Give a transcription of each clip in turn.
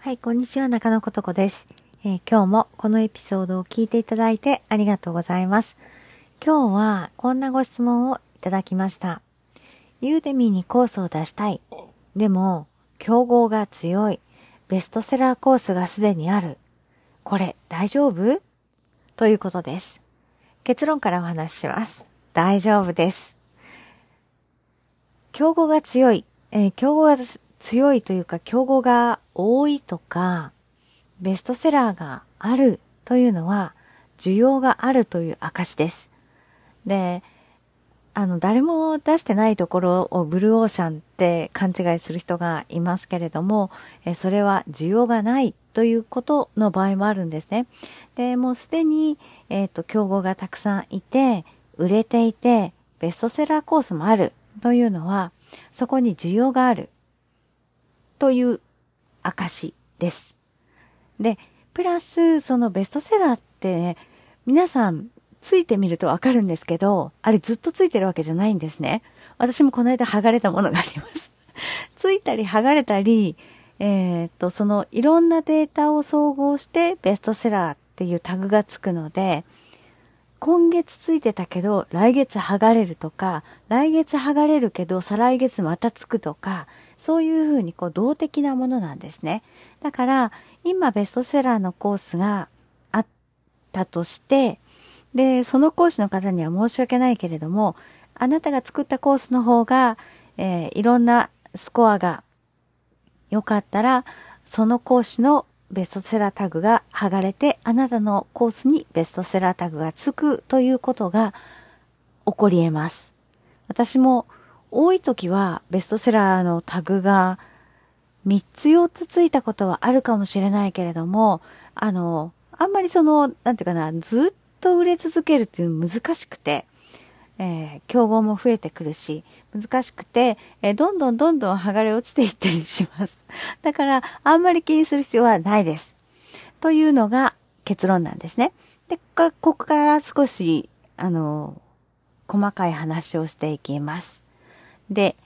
はい、こんにちは、中野ことこです、えー今日もこのエピソードを聞いていただいてありがとうございます。今日はこんなご質問をいただきました。ユーデミーにコースを出したい。でも、競合が強い。ベストセラーコースがすでにある。これ大丈夫？ということです。結論からお話しします。大丈夫です。競合が強い、えー競合が強いというか、競合が多いとか、ベストセラーがあるというのは、需要があるという証です。で、あの、誰も出してないところをブルーオーシャンって勘違いする人がいますけれども、えそれは需要がないということの場合もあるんですね。で、もうすでに、えっ、と、競合がたくさんいて、売れていて、ベストセラーコースもあるというのは、そこに需要があるという証です。で、プラス、そのベストセラーって、ね、皆さんついてみるとわかるんですけど、あれずっとついてるわけじゃないんですね。私もこの間剥がれたものがあります。ついたり剥がれたり、えーっと、そのいろんなデータを総合してベストセラーっていうタグがつくので、今月ついてたけど来月剥がれるとか、来月剥がれるけど再来月またつくとか、そういうふうにこう動的なものなんですね。だから今ベストセラーのコースがあったとして、で、その講師の方には申し訳ないけれども、あなたが作ったコースの方が、えーいろんなスコアが良かったら、その講師のベストセラータグが剥がれて、あなたのコースにベストセラータグがつくということが起こり得ます。私も多い時はベストセラーのタグが3つ4つついたことはあるかもしれないけれども、あの、あんまりその、なんていうかな、ずっと売れ続けるっていうの難しくて、えー競合も増えてくるし、難しくて、えーどんどんどんどん剥がれ落ちていったりします。だから、あんまり気にする必要はないです。というのが結論なんですね。で、ここからここから少し、あの、細かい話をしていきます。で、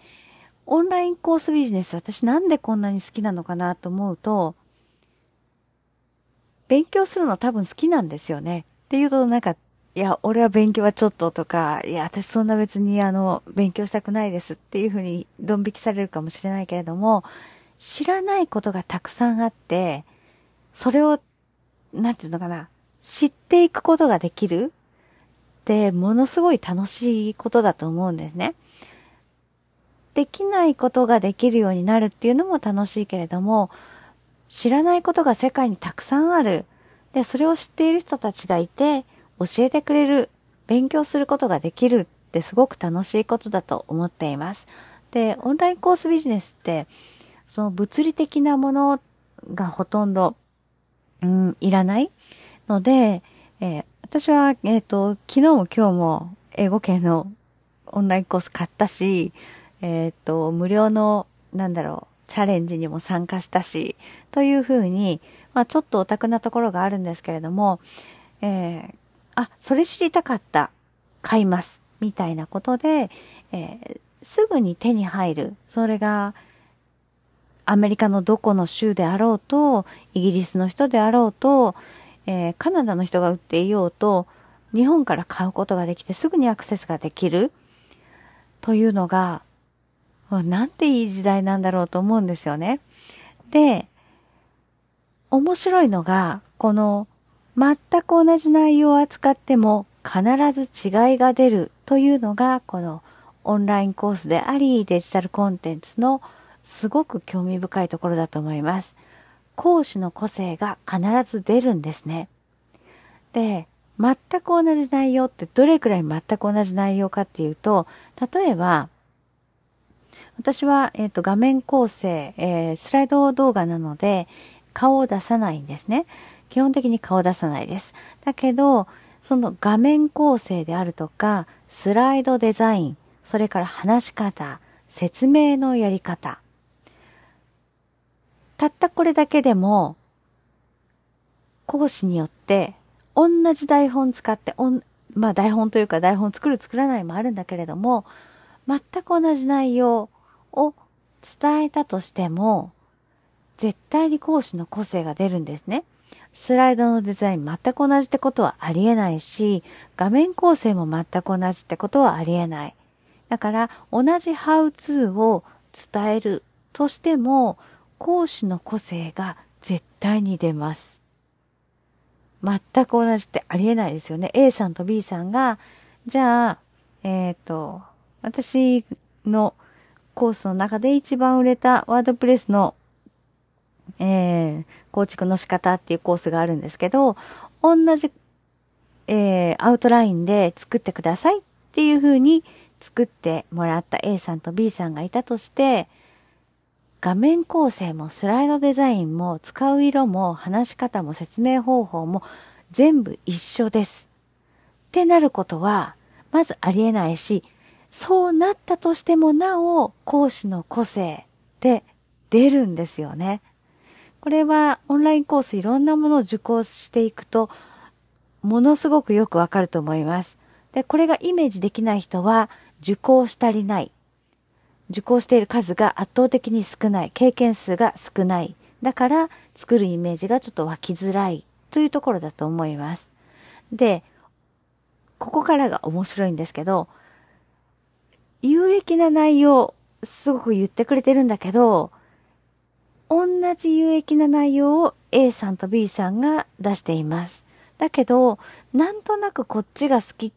オンラインコースビジネス、私なんでこんなに好きなのかなと思うと、勉強するの多分好きなんですよね。っていうと、なんか、いや、俺は勉強はちょっととか、いや、私そんな別にあの、勉強したくないですっていうふうにドン引きされるかもしれないけれども、知らないことがたくさんあって、それを、なんていうのかな、知っていくことができるって、ものすごい楽しいことだと思うんですね。できないことができるようになるっていうのも楽しいけれども、知らないことが世界にたくさんある。で、それを知っている人たちがいて、教えてくれる、勉強することができるってすごく楽しいことだと思っています。で、オンラインコースビジネスって、その物理的なものがほとんど、うん、いらないので、えー私は、えっ、と、昨日も今日も英語系のオンラインコース買ったし、えっ、と、無料の、なんだろう、チャレンジにも参加したし、というふうに、まあちょっとオタクなところがあるんですけれども、えーあ、それ知りたかった、買います、みたいなことで、えーすぐに手に入る。それが、アメリカのどこの州であろうと、イギリスの人であろうと、えーカナダの人が売っていようと、日本から買うことができてすぐにアクセスができるというのが、わなんていい時代なんだろうと思うんですよね。で、面白いのが、この全く同じ内容を扱っても必ず違いが出るというのが、このオンラインコースであり、デジタルコンテンツのすごく興味深いところだと思います。講師の個性が必ず出るんですね。で、全く同じ内容ってどれくらい全く同じ内容かっていうと、例えば、私は、えっ、と、画面構成、えースライド動画なので、顔を出さないんですね。基本的に顔を出さないです。だけど、その画面構成であるとか、スライドデザイン、それから話し方、説明のやり方。たったこれだけでも、講師によって、同じ台本使って、おんまあ台本というか台本作る作らないもあるんだけれども、全く同じ内容を伝えたとしても、絶対に講師の個性が出るんですね。スライドのデザイン全く同じってことはありえないし、画面構成も全く同じってことはありえない。だから同じハウツーを伝えるとしても、講師の個性が絶対に出ます。全く同じってありえないですよね。A さんと B さんが、じゃあ、えっ、ー、と、私のコースの中で一番売れたワードプレスの、えー、構築の仕方っていうコースがあるんですけど、同じ、えー、アウトラインで作ってくださいっていう風に作ってもらった A さんと B さんがいたとして、画面構成もスライドデザインも使う色も話し方も説明方法も全部一緒です。ってなることは、まずありえないし、そうなったとしてもなお講師の個性で出るんですよね。これはオンラインコースいろんなものを受講していくと、ものすごくよくわかると思います。で、これがイメージできない人は、受講したりない。受講している数が圧倒的に少ない。経験数が少ない。だから、作るイメージがちょっと湧きづらいというところだと思います。で、ここからが面白いんですけど、有益な内容、すごく言ってくれてるんだけど、同じ有益な内容を A さんと B さんが出しています。だけど、なんとなくこっちが好きっ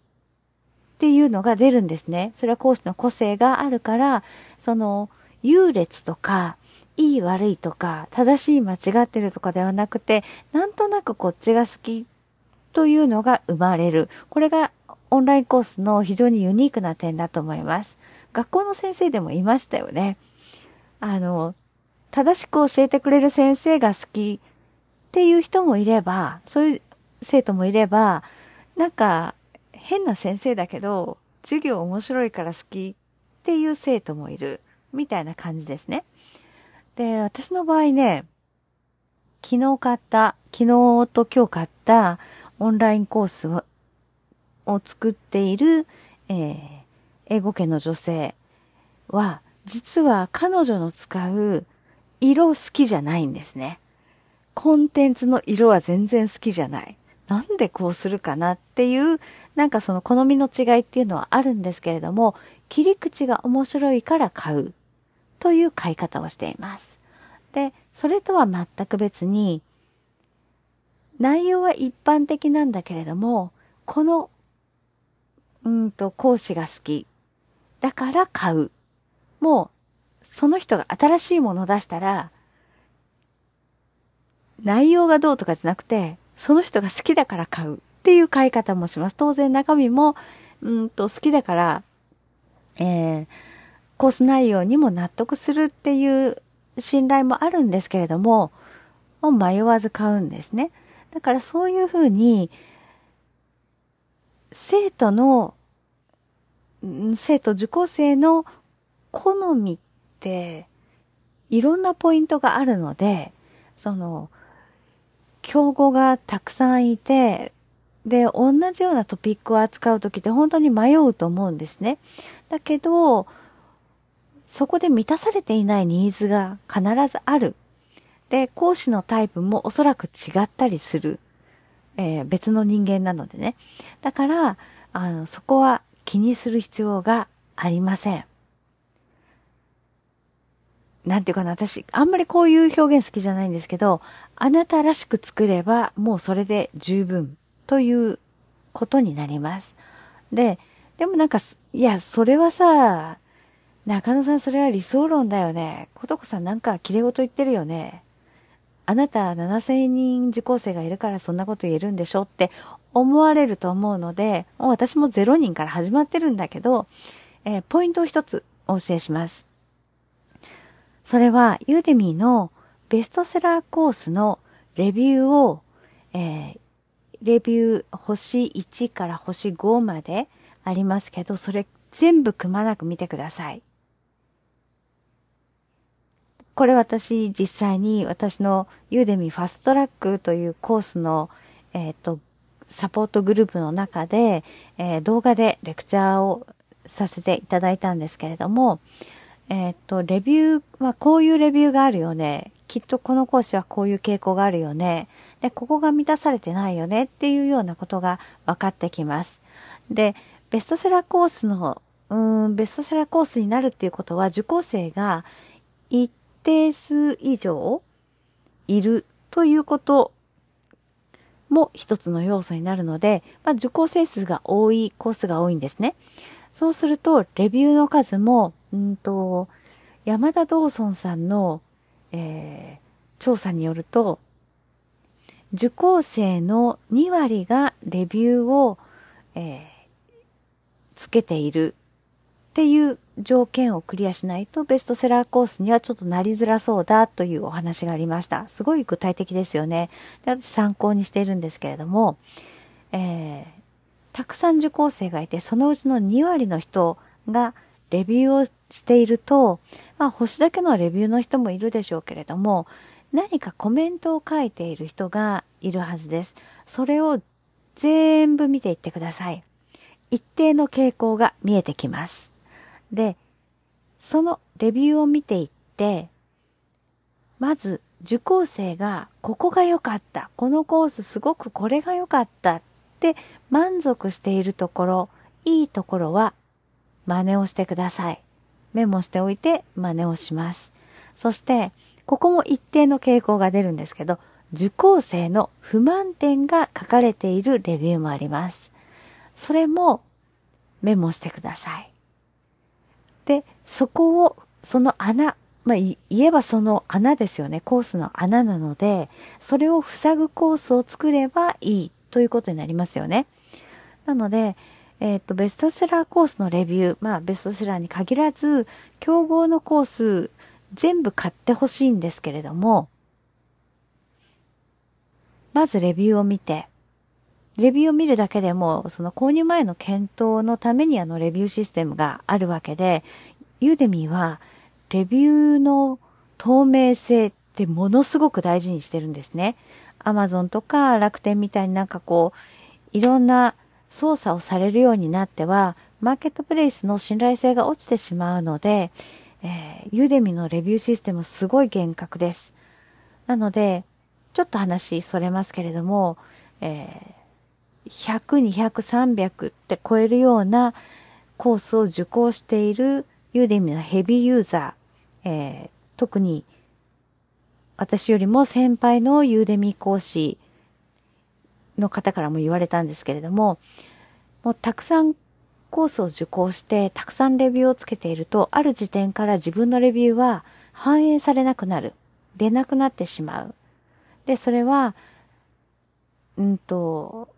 ていうのが出るんですね。それは講師の個性があるから、その、優劣とか、いい悪いとか、正しい間違ってるとかではなくて、なんとなくこっちが好きというのが生まれる。これがオンラインコースの非常にユニークな点だと思います。学校の先生でもいましたよね。あの、正しく教えてくれる先生が好きっていう人もいれば、そういう生徒もいれば、なんか変な先生だけど、授業面白いから好きっていう生徒もいる、みたいな感じですね。で、私の場合ね、昨日買った、昨日と今日買ったオンラインコースを作っている、えー、英語圏の女性は、実は彼女の使う色好きじゃないんですね。コンテンツの色は全然好きじゃない。なんでこうするかなっていう、なんかその好みの違いっていうのはあるんですけれども、切り口が面白いから買うという買い方をしています。で、それとは全く別に、内容は一般的なんだけれども、この、うんと、講師が好き。だから買う。もう、その人が新しいものを出したら、内容がどうとかじゃなくて、その人が好きだから買うっていう買い方もします。当然中身も、うんと好きだから、えー、コース内容にも納得するっていう信頼もあるんですけれども、もう迷わず買うんですね。だからそういうふうに、生徒の、生徒受講生の好みっていろんなポイントがあるので、その、競合がたくさんいて、で、同じようなトピックを扱うときって本当に迷うと思うんですね。だけど、そこで満たされていないニーズが必ずある。で、講師のタイプもおそらく違ったりする。えー、別の人間なのでね。だから、あの、そこは気にする必要がありません。なんていうかな、私、あんまりこういう表現好きじゃないんですけど、あなたらしく作れば、もうそれで十分ということになります。で、でもなんか、いや、それはさ、中野さんそれは理想論だよね。ことこさんなんか綺麗事言ってるよね。あなた7000人受講生がいるからそんなこと言えるんでしょって思われると思うので、もう私も0人から始まってるんだけど、えー、ポイントを一つお教えします。それは、 Udemy のベストセラーコースのレビューを、えー、レビュー星1から星5までありますけど、それ全部くまなく見てください。これ私実際に私の Udemy Fast Track というコースの、えっ、ー、と、サポートグループの中で、えー、動画でレクチャーをさせていただいたんですけれども、えっ、ー、と、レビューはこういうレビューがあるよね。きっとこの講師はこういう傾向があるよね。で、ここが満たされてないよねっていうようなことが分かってきます。で、ベストセラーコースの、うん、ベストセラーコースになるっていうことは受講生が一定数以上いるということも一つの要素になるので、まあ、受講生数が多いコースが多いんですね。そうすると、レビューの数も、うんと、山田道尊さんの、えー、調査によると、受講生の2割がレビューを、えー、つけているっていう条件をクリアしないとベストセラーコースにはちょっとなりづらそうだというお話がありました。すごい具体的ですよね。で私参考にしているんですけれども、えー、たくさん受講生がいて、そのうちの2割の人がレビューをしていると、まあ星だけのレビューの人もいるでしょうけれども、何かコメントを書いている人がいるはずです。それを全部見ていってください。一定の傾向が見えてきます。で、そのレビューを見ていって、まず受講生がここが良かった、このコースすごくこれが良かったって満足しているところ、いいところは真似をしてください。メモしておいて真似をします。そして、ここも一定の傾向が出るんですけど、受講生の不満点が書かれているレビューもあります。それもメモしてください。で、そこを、その穴、まあ、言えばその穴ですよね。コースの穴なので、それを塞ぐコースを作ればいいということになりますよね。なので、えっ、ー、と、ベストセラーコースのレビュー、まあ、ベストセラーに限らず、競合のコース、全部買ってほしいんですけれども、まずレビューを見て、レビューを見るだけでも、その購入前の検討のためにあのレビューシステムがあるわけで、ユーデミーはレビューの透明性ってものすごく大事にしてるんですね。アマゾンとか楽天みたいになんかこう、いろんな操作をされるようになっては、マーケットプレイスの信頼性が落ちてしまうので、えー、ユーデミのレビューシステムすごい厳格です。なので、ちょっと話それますけれども、えー100、200、300って超えるようなコースを受講しているユーデミのヘビーユーザー、えー、特に私よりも先輩のユーデミ講師の方からも言われたんですけれども、もうたくさんコースを受講して、たくさんレビューをつけていると、ある時点から自分のレビューは反映されなくなる。出なくなってしまう。で、それは、うんと、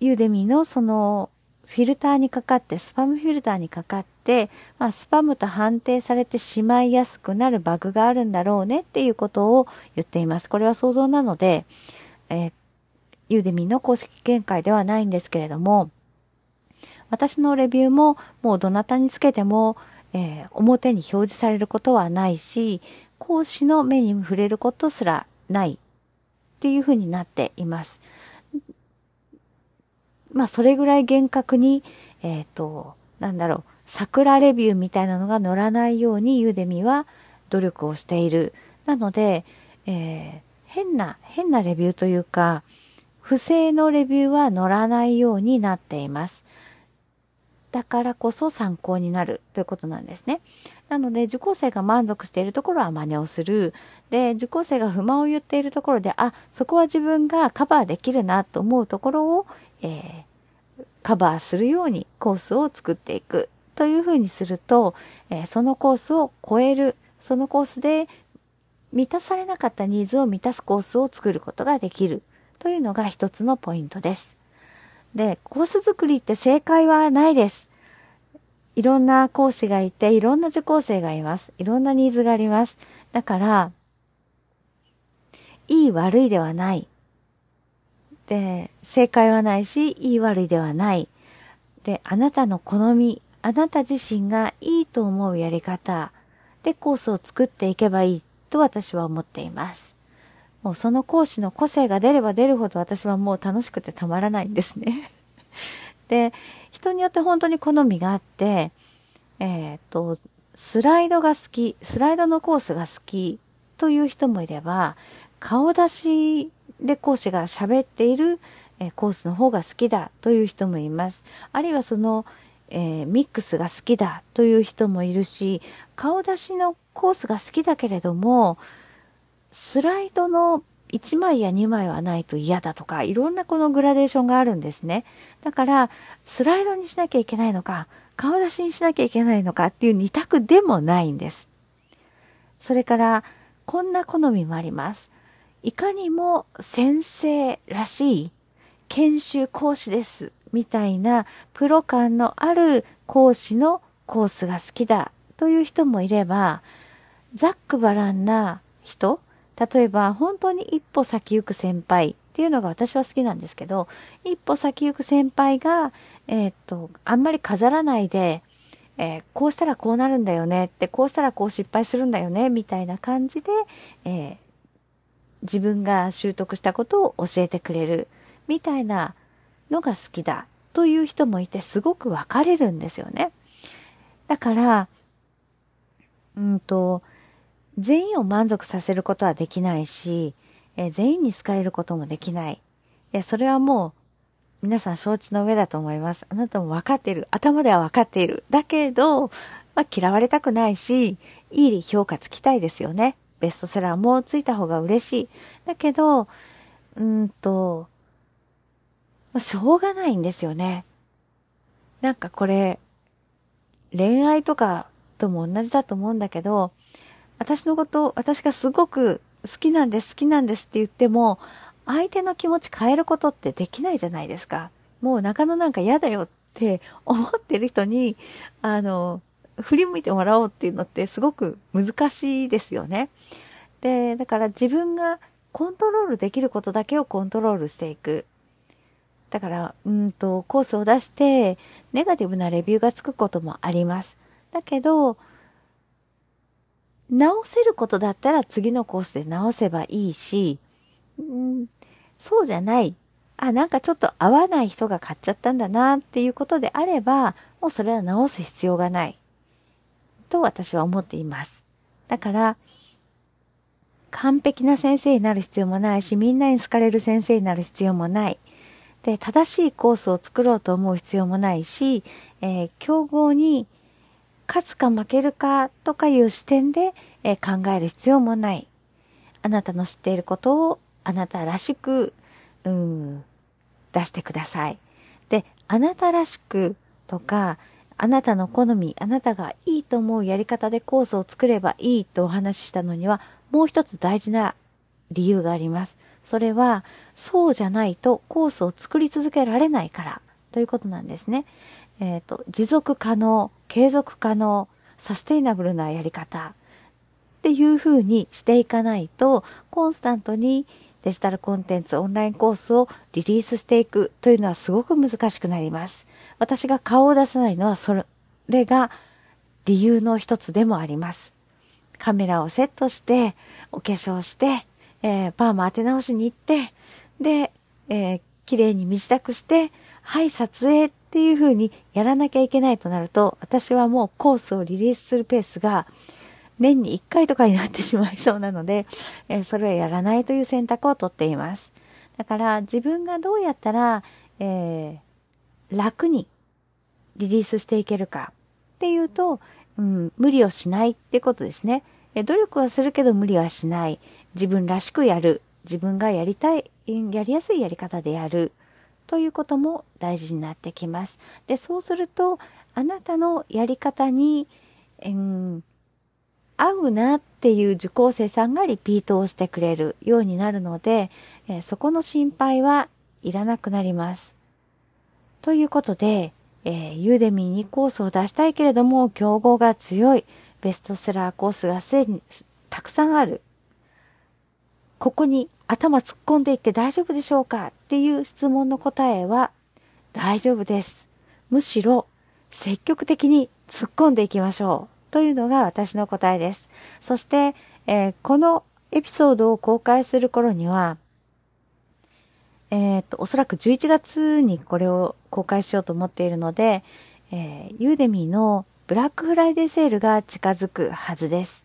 ユーデミのそのフィルターにかかって、スパムフィルターにかかって、まあ、スパムと判定されてしまいやすくなるバグがあるんだろうねっていうことを言っています。これは想像なので、えー、ユーデミの公式見解ではないんですけれども、私のレビューももうどなたにつけても、えー、表に表示されることはないし、講師の目に触れることすらないっていうふうになっています。まあそれぐらい厳格に、えっ、ー、と、なんだろう、桜レビューみたいなのが載らないようにユーデミは努力をしている。なので、えー、変な、変なレビューというか、不正のレビューは載らないようになっています。だからこそ参考になるということなんですね。なので、受講生が満足しているところは真似をする。で、受講生が不満を言っているところで、あ、そこは自分がカバーできるなと思うところを、えー、カバーするようにコースを作っていくというふうにすると、えー、そのコースを超える、そのコースで満たされなかったニーズを満たすコースを作ることができるというのが一つのポイントです。で、コース作りって正解はないです。いろんな講師がいて、いろんな受講生がいます。いろんなニーズがあります。だから、いい悪いではない。で、正解はないし、いい悪いではない。で、あなたの好み、あなた自身がいいと思うやり方でコースを作っていけばいいと私は思っています。もうその講師の個性が出れば出るほど私はもう楽しくてたまらないんですね。で、人によって本当に好みがあって、えっ、と、スライドが好き、スライドのコースが好きという人もいれば、顔出しで講師が喋っているコースの方が好きだという人もいます。あるいはその、えー、ミックスが好きだという人もいるし、顔出しのコースが好きだけれども、スライドの1枚や2枚はないと嫌だとか、いろんなこのグラデーションがあるんですね。だから、スライドにしなきゃいけないのか、顔出しにしなきゃいけないのかっていう二択でもないんです。それから、こんな好みもあります。いかにも先生らしい研修講師です。みたいなプロ感のある講師のコースが好きだという人もいれば、ざっくばらんな人例えば本当に一歩先行く先輩っていうのが私は好きなんですけど、一歩先行く先輩が、えー、っと、あんまり飾らないで、えー、こうしたらこうなるんだよねって、こうしたらこう失敗するんだよね、みたいな感じで、えー、自分が習得したことを教えてくれる、みたいなのが好きだという人もいて、すごく分かれるんですよね。だから、うんと、全員を満足させることはできないし、え全員に好かれることもできない。い、それはもう、皆さん承知の上だと思います。あなたも分かっている。頭では分かっている。だけど、まあ、嫌われたくないし、いい評価つきたいですよね。ベストセラーもついた方が嬉しい。だけど、うんと、しょうがないんですよね。なんかこれ、恋愛とかとも同じだと思うんだけど、私のこと、私がすごく好きなんです、好きなんですって言っても、相手の気持ち変えることってできないじゃないですか。もう中野なんか嫌だよって思ってる人に、あの、振り向いてもらおうっていうのってすごく難しいですよね。で、だから自分がコントロールできることだけをコントロールしていく。だから、うんと、コースを出して、ネガティブなレビューがつくこともあります。だけど、直せることだったら次のコースで直せばいいし、うん、そうじゃない。あ、なんかちょっと合わない人が買っちゃったんだなっていうことであれば、もうそれは直す必要がない。と私は思っています。だから、完璧な先生になる必要もないし、みんなに好かれる先生になる必要もない。で、正しいコースを作ろうと思う必要もないし、えー、競合に勝つか負けるかとかいう視点で、えー、考える必要もない。あなたの知っていることをあなたらしく、うん、出してください。で、あなたらしくとか、あなたの好み、あなたがいいと思うやり方でコースを作ればいいとお話ししたのには、もう一つ大事な理由があります。それは、そうじゃないとコースを作り続けられないからということなんですね。えっ、ー、と、持続可能、継続可能、サステイナブルなやり方っていう風にしていかないと、コンスタントにデジタルコンテンツ、オンラインコースをリリースしていくというのはすごく難しくなります。私が顔を出さないのはそれが理由の一つでもあります。カメラをセットして、お化粧して、えー、パーマ当て直しに行って、で、えー、綺麗に身支度して、はい、撮影っていう風にやらなきゃいけないとなると、私はもうコースをリリースするペースが年に1回とかになってしまいそうなので、えー、それをやらないという選択をとっています。だから自分がどうやったら、えー、楽にリリースしていけるかっていうと、うん、無理をしないってことですね。努力はするけど無理はしない。自分らしくやる。自分がやりたい、やりやすいやり方でやる。ということも大事になってきます。で、そうすると、あなたのやり方に、うん、合うなっていう受講生さんがリピートをしてくれるようになるので、えそこの心配はいらなくなります。ということで、えー、ユーデミーにコースを出したいけれども、競合が強いベストセラーコースがすでにたくさんある。ここに頭突っ込んでいって大丈夫でしょうか？っていう質問の答えは大丈夫です。むしろ積極的に突っ込んでいきましょうというのが私の答えです。そして、えー、このエピソードを公開する頃には、えっ、と、おそらく11月にこれを公開しようと思っているので、えー、ユーデミーのブラックフライデーセールが近づくはずです。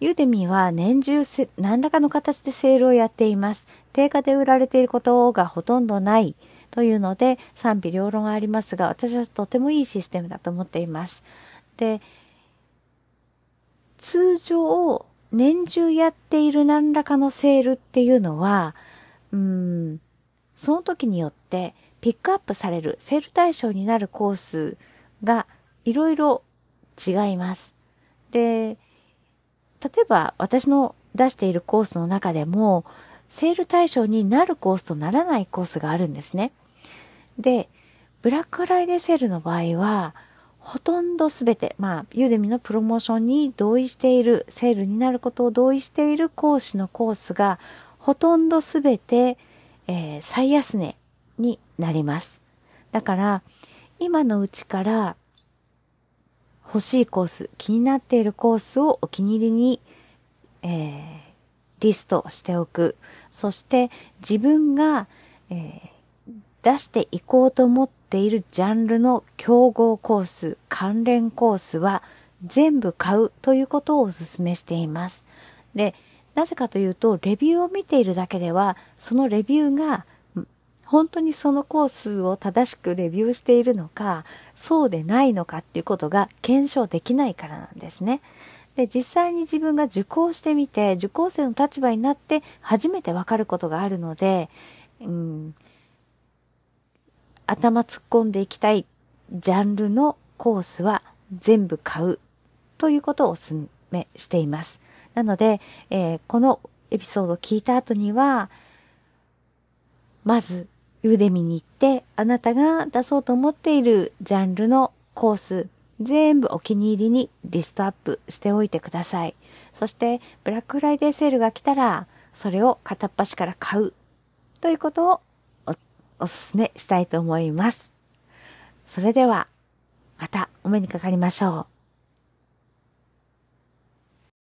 ユーデミーは年中何らかの形でセールをやっています。定価で売られていることがほとんどないというので賛否両論ありますが、私はとてもいいシステムだと思っています。で、通常、年中やっている何らかのセールっていうのは、うん、その時によってピックアップされるセール対象になるコースがいろいろ違います。で、例えば私の出しているコースの中でも、セール対象になるコースとならないコースがあるんですね。で、ブラックフライデーセールの場合は、ほとんどすべて、まあ、ユーデミのプロモーションに同意している、セールになることを同意している講師のコースが、ほとんどすべて、えー、最安値になります。だから、今のうちから欲しいコース、気になっているコースをお気に入りに、えー、リストしておく。そして自分が、えー、出していこうと思っているジャンルの競合コース、関連コースは全部買うということをお勧めしています。で、なぜかというと、レビューを見ているだけでは、そのレビューが本当にそのコースを正しくレビューしているのか、そうでないのかっていうことが検証できないからなんですね。で、実際に自分が受講してみて、受講生の立場になって初めてわかることがあるので、うん、頭突っ込んでいきたいジャンルのコースは全部買うということをお勧めしています。なので、えー、このエピソードを聞いた後には、まずユーデミに行って、あなたが出そうと思っているジャンルのコース、全部お気に入りにリストアップしておいてください。そして、ブラックフライデーセールが来たら、それを片っ端から買うということをおお勧めしたいと思います。それでは、またお目にかかりましょう。